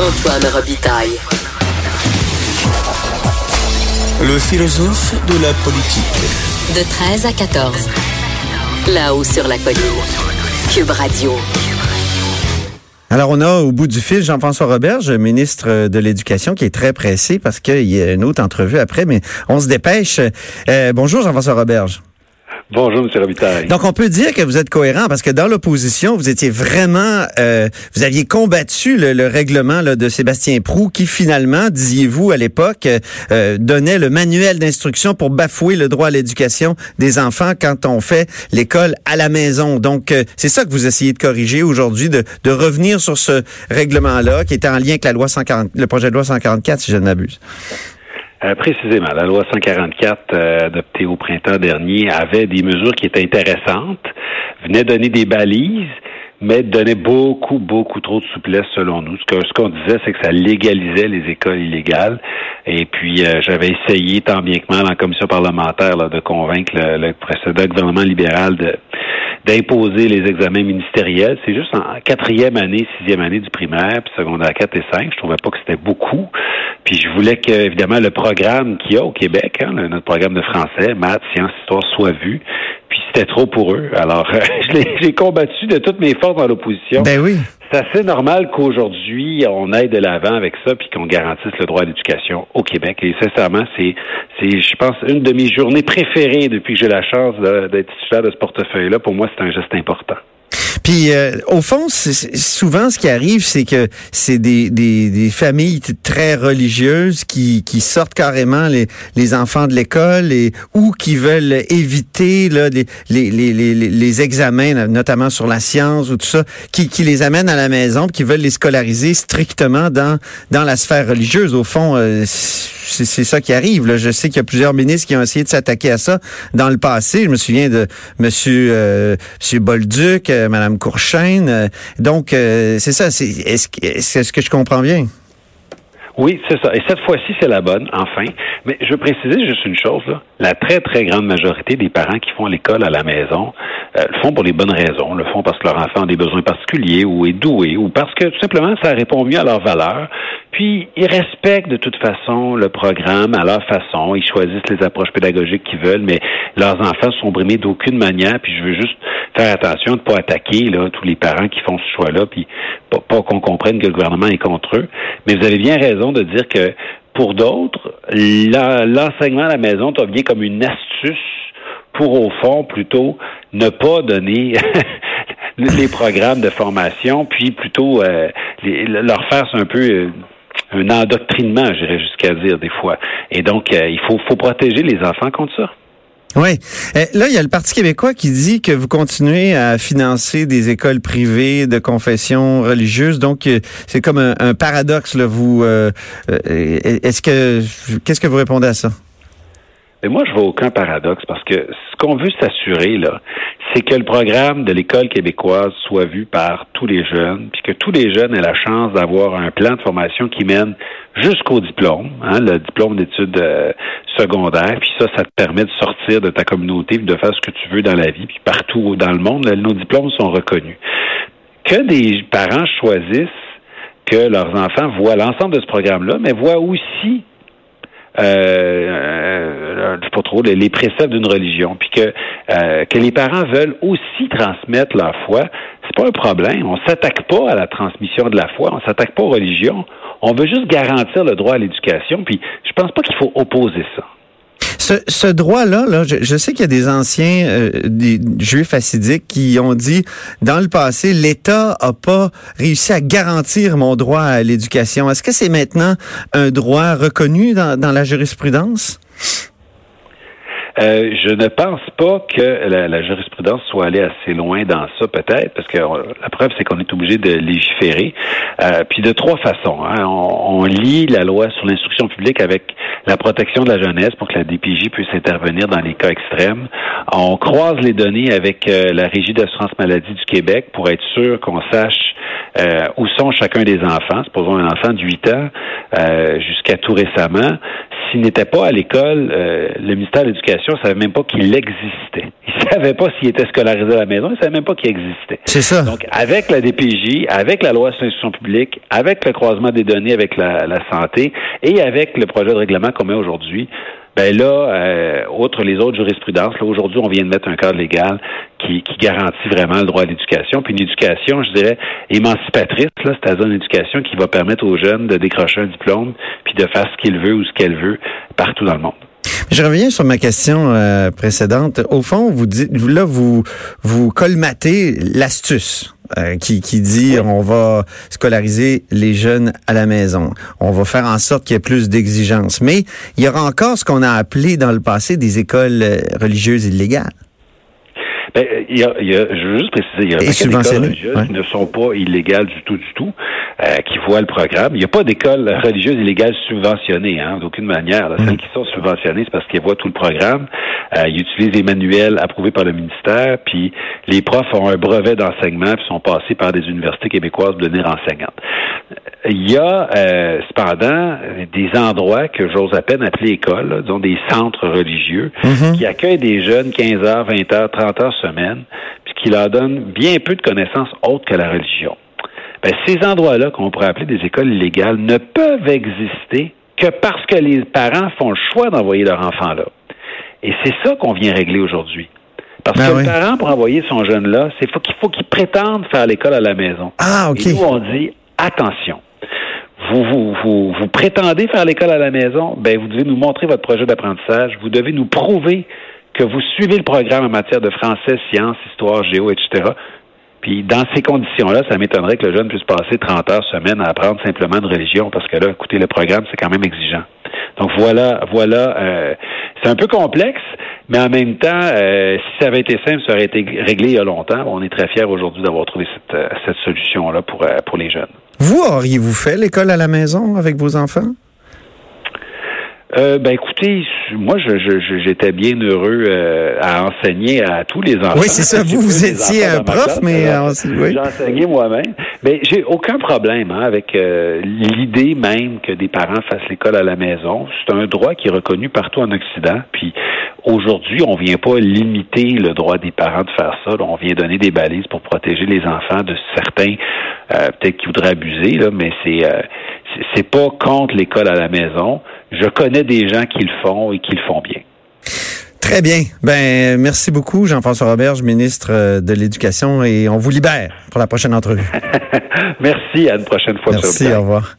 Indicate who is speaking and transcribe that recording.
Speaker 1: Antoine Robitaille.
Speaker 2: Le philosophe de la politique.
Speaker 1: De 13 à 14. Là-haut sur la colline. Cube Radio.
Speaker 3: Alors, on a au bout du fil Jean-François Roberge, ministre de l'Éducation, qui est très pressé parce qu'il y a une autre entrevue après, mais on se dépêche. Euh, bonjour, Jean-François Roberge.
Speaker 4: Bonjour, M.
Speaker 3: Donc, on peut dire que vous êtes cohérent parce que dans l'opposition, vous étiez vraiment, euh, vous aviez combattu le, règlement de Sébastien Prou qui finalement, disiez-vous à l'époque, euh, donnait le manuel d'instruction pour bafouer le droit à l'éducation des enfants quand on fait l'école à la maison. Donc, euh, c'est ça que vous essayez de corriger aujourd'hui, de, de revenir sur ce règlement-là qui était en lien avec la loi 140, le projet de loi 144, si je ne m'abuse.
Speaker 4: Euh, précisément, la loi 144 euh, adoptée au printemps dernier avait des mesures qui étaient intéressantes, venait donner des balises, mais donnait beaucoup, beaucoup trop de souplesse selon nous. Ce qu'on disait, c'est que ça légalisait les écoles illégales. Et puis, euh, j'avais essayé tant bien que mal en commission parlementaire de convaincre le, précédent gouvernement libéral de d'imposer les examens ministériels. C'est juste en quatrième année, sixième année du primaire, puis secondaire 4 et 5. Je trouvais pas que c'était beaucoup. Puis je voulais que, évidemment, le programme qu'il y a au Québec, hein, notre programme de français, maths, sciences, histoire, soit vu. Puis c'était trop pour eux. Alors, j'ai combattu de toutes mes forces dans l'opposition.
Speaker 3: Ben oui.
Speaker 4: C'est assez normal qu'aujourd'hui, on aille de l'avant avec ça, puis qu'on garantisse le droit à l'éducation au Québec. Et sincèrement, c'est, c'est, je pense, une de mes journées préférées depuis que j'ai la chance d'être titulaire de ce portefeuille-là. Pour moi, c'est un geste important.
Speaker 3: Puis euh, au fond, souvent ce qui arrive, c'est que c'est des, des, des, familles très religieuses qui, qui sortent carrément les, les enfants de l'école et ou qui veulent éviter là, les, les, les, les, examens, notamment sur la science ou tout ça, qui, qui les amènent à la maison, qui veulent les scolariser strictement dans dans la sphère religieuse. Au fond, euh, c'est ça qui arrive. Là. Je sais qu'il y a plusieurs ministres qui ont essayé de s'attaquer à ça dans le passé. Je me souviens de Monsieur euh, Monsieur Bolduc, euh, Madame Courchaine. Euh, donc euh, c'est ça. Est-ce est -ce que je comprends bien?
Speaker 4: Oui, c'est ça. Et cette fois-ci, c'est la bonne, enfin. Mais je veux préciser juste une chose, là. La très, très grande majorité des parents qui font l'école à la maison le font pour les bonnes raisons. Le font parce que leur enfant a des besoins particuliers ou est doué ou parce que tout simplement ça répond mieux à leurs valeurs. Puis ils respectent de toute façon le programme à leur façon. Ils choisissent les approches pédagogiques qu'ils veulent, mais leurs enfants sont brimés d'aucune manière. Puis je veux juste faire attention de ne pas attaquer là, tous les parents qui font ce choix-là, puis pas, qu'on comprenne que le gouvernement est contre eux. Mais vous avez bien raison de dire que pour d'autres, l'enseignement à la maison devient comme une astuce pour, au fond, plutôt ne pas donner les programmes de formation, puis plutôt euh, leur faire un peu euh, un endoctrinement, j'irais jusqu'à dire des fois. Et donc, euh, il faut, protéger les enfants contre ça.
Speaker 3: Oui. Eh, là, il y a le Parti québécois qui dit que vous continuez à financer des écoles privées de confession religieuse. Donc, euh, c'est comme un, paradoxe. Là. Vous, euh, euh, est-ce que, qu'est-ce que vous répondez à ça?
Speaker 4: Mais moi, je vois aucun paradoxe parce que ce qu'on veut s'assurer, là, c'est que le programme de l'école québécoise soit vu par tous les jeunes, puis que tous les jeunes aient la chance d'avoir un plan de formation qui mène jusqu'au diplôme, hein, le diplôme d'études euh, secondaires. Puis ça, ça te permet de sortir de ta communauté, de faire ce que tu veux dans la vie. Puis partout dans le monde, nos diplômes sont reconnus. Que des parents choisissent que leurs enfants voient l'ensemble de ce programme-là, mais voient aussi euh, euh, pas trop les, préceptes d'une religion, puis que euh, que les parents veulent aussi transmettre leur foi, c'est pas un problème. On s'attaque pas à la transmission de la foi, on s'attaque pas aux religions. On veut juste garantir le droit à l'éducation, puis je pense pas qu'il faut opposer ça.
Speaker 3: Ce, droit-là, là, je, sais qu'il y a des anciens euh, des juifs assidiques qui ont dit, dans le passé, l'État a pas réussi à garantir mon droit à l'éducation. Est-ce que c'est maintenant un droit reconnu dans, dans la jurisprudence?
Speaker 4: Euh, je ne pense pas que la, jurisprudence soit allée assez loin dans ça, peut-être, parce que la preuve, c'est qu'on est obligé de légiférer. Euh, puis de trois façons. Hein. On, lie la loi sur l'instruction publique avec la protection de la jeunesse pour que la DPJ puisse intervenir dans les cas extrêmes. On croise les données avec euh, la Régie d'assurance maladie du Québec pour être sûr qu'on sache où sont chacun des enfants? Supposons un enfant de 8 ans jusqu'à tout récemment. S'il n'était pas à l'école, le ministère de l'Éducation l'éducation ne savait même pas qu'il existait. Il ne savait pas s'il était scolarisé à la maison, il ne savait même pas qu'il existait.
Speaker 3: C'est ça.
Speaker 4: Donc, avec la DPJ, avec la loi sur l'instruction publique, avec le croisement des données avec la, la santé et avec le projet de règlement qu'on met aujourd'hui, ben là, euh, outre les autres jurisprudences, là, aujourd'hui, on vient de mettre un cadre légal qui, qui garantit vraiment le droit à l'éducation, puis une éducation, je dirais, émancipatrice, là, c'est-à-dire une éducation qui va permettre aux jeunes de décrocher un diplôme, puis de faire ce qu'il veut ou ce qu'elle veut partout dans le monde.
Speaker 3: Je reviens sur ma question euh, précédente. Au fond, vous dites, là, vous vous colmatez l'astuce. Euh, qui, qui dit on va scolariser les jeunes à la maison. On va faire en sorte qu'il y ait plus d'exigences. Mais il y aura encore ce qu'on a appelé dans le passé des écoles euh, religieuses illégales.
Speaker 4: Ben, il y a, il y a, je veux juste préciser, il y a
Speaker 3: Et subventionnées,
Speaker 4: religieuses
Speaker 3: ouais.
Speaker 4: qui ne sont pas illégales du tout, du tout, euh, qui voient le programme. Il n'y a pas d'écoles religieuses illégales subventionnées, hein, d'aucune manière. Là. Celles qui sont subventionnées, c'est parce qu'elles voient tout le programme. Euh, ils utilisent les manuels approuvés par le ministère, puis les profs ont un brevet d'enseignement, puis sont passés par des universités québécoises pour devenir enseignantes. Il y a euh, cependant des endroits que j'ose à peine appeler écoles, là, disons des centres religieux,
Speaker 3: Mhm.
Speaker 4: qui accueillent des jeunes 15 heures, 20 heures, 30 heures semaine, puis qui leur donnent bien peu de connaissances autres que la religion. Ben, ces endroits-là, qu'on pourrait appeler des écoles illégales, ne peuvent exister que parce que les parents font le choix d'envoyer leur enfant là. Et c'est ça qu'on vient régler aujourd'hui. Parce
Speaker 3: Ben
Speaker 4: que
Speaker 3: oui.
Speaker 4: le parent, pour envoyer son jeune là, c'est faut qu'il faut qu'il prétende faire l'école à la maison.
Speaker 3: Ah, OK.
Speaker 4: Et nous, on dit attention. Vous, vous, vous, vous prétendez faire l'école à la maison, ben vous devez nous montrer votre projet d'apprentissage. Vous devez nous prouver que vous suivez le programme en matière de français, sciences, histoire, géo, etc. Puis dans ces conditions-là, ça m'étonnerait que le jeune puisse passer 30 heures semaine à apprendre simplement de religion, parce que là, écoutez, le programme, c'est quand même exigeant. Donc voilà, voilà, euh, c'est un peu complexe, mais en même temps, euh, si ça avait été simple, ça aurait été réglé il y a longtemps. On est très fiers aujourd'hui d'avoir trouvé cette, euh, solution-là pour, pour les jeunes.
Speaker 3: Vous auriez-vous fait l'école à la maison avec vos enfants?
Speaker 4: Euh, ben écoutez, moi je, je- je- j'étais bien heureux euh, à enseigner à tous les enfants.
Speaker 3: Oui, c'est ça. Vous, vous étiez un
Speaker 4: ma
Speaker 3: prof, mais, euh, oui.
Speaker 4: j'ai enseigné moi-même. Mais j'ai aucun problème hein, avec euh, l'idée même que des parents fassent l'école à la maison. C'est un droit qui est reconnu partout en Occident. Puis aujourd'hui, on vient pas limiter le droit des parents de faire ça. Là, on vient donner des balises pour protéger les enfants de certains euh, peut-être qui voudraient abuser, là, mais c'est euh, c'est- c'est pas contre l'école à la maison. Je connais des gens qui le font et qui le font bien.
Speaker 3: Très bien. Ben, merci beaucoup, Jean-François Roberge, ministre euh, de l'Éducation, et on vous libère pour la prochaine entrevue.
Speaker 4: Merci, à une prochaine fois. sur
Speaker 3: Merci,
Speaker 4: le
Speaker 3: au revoir.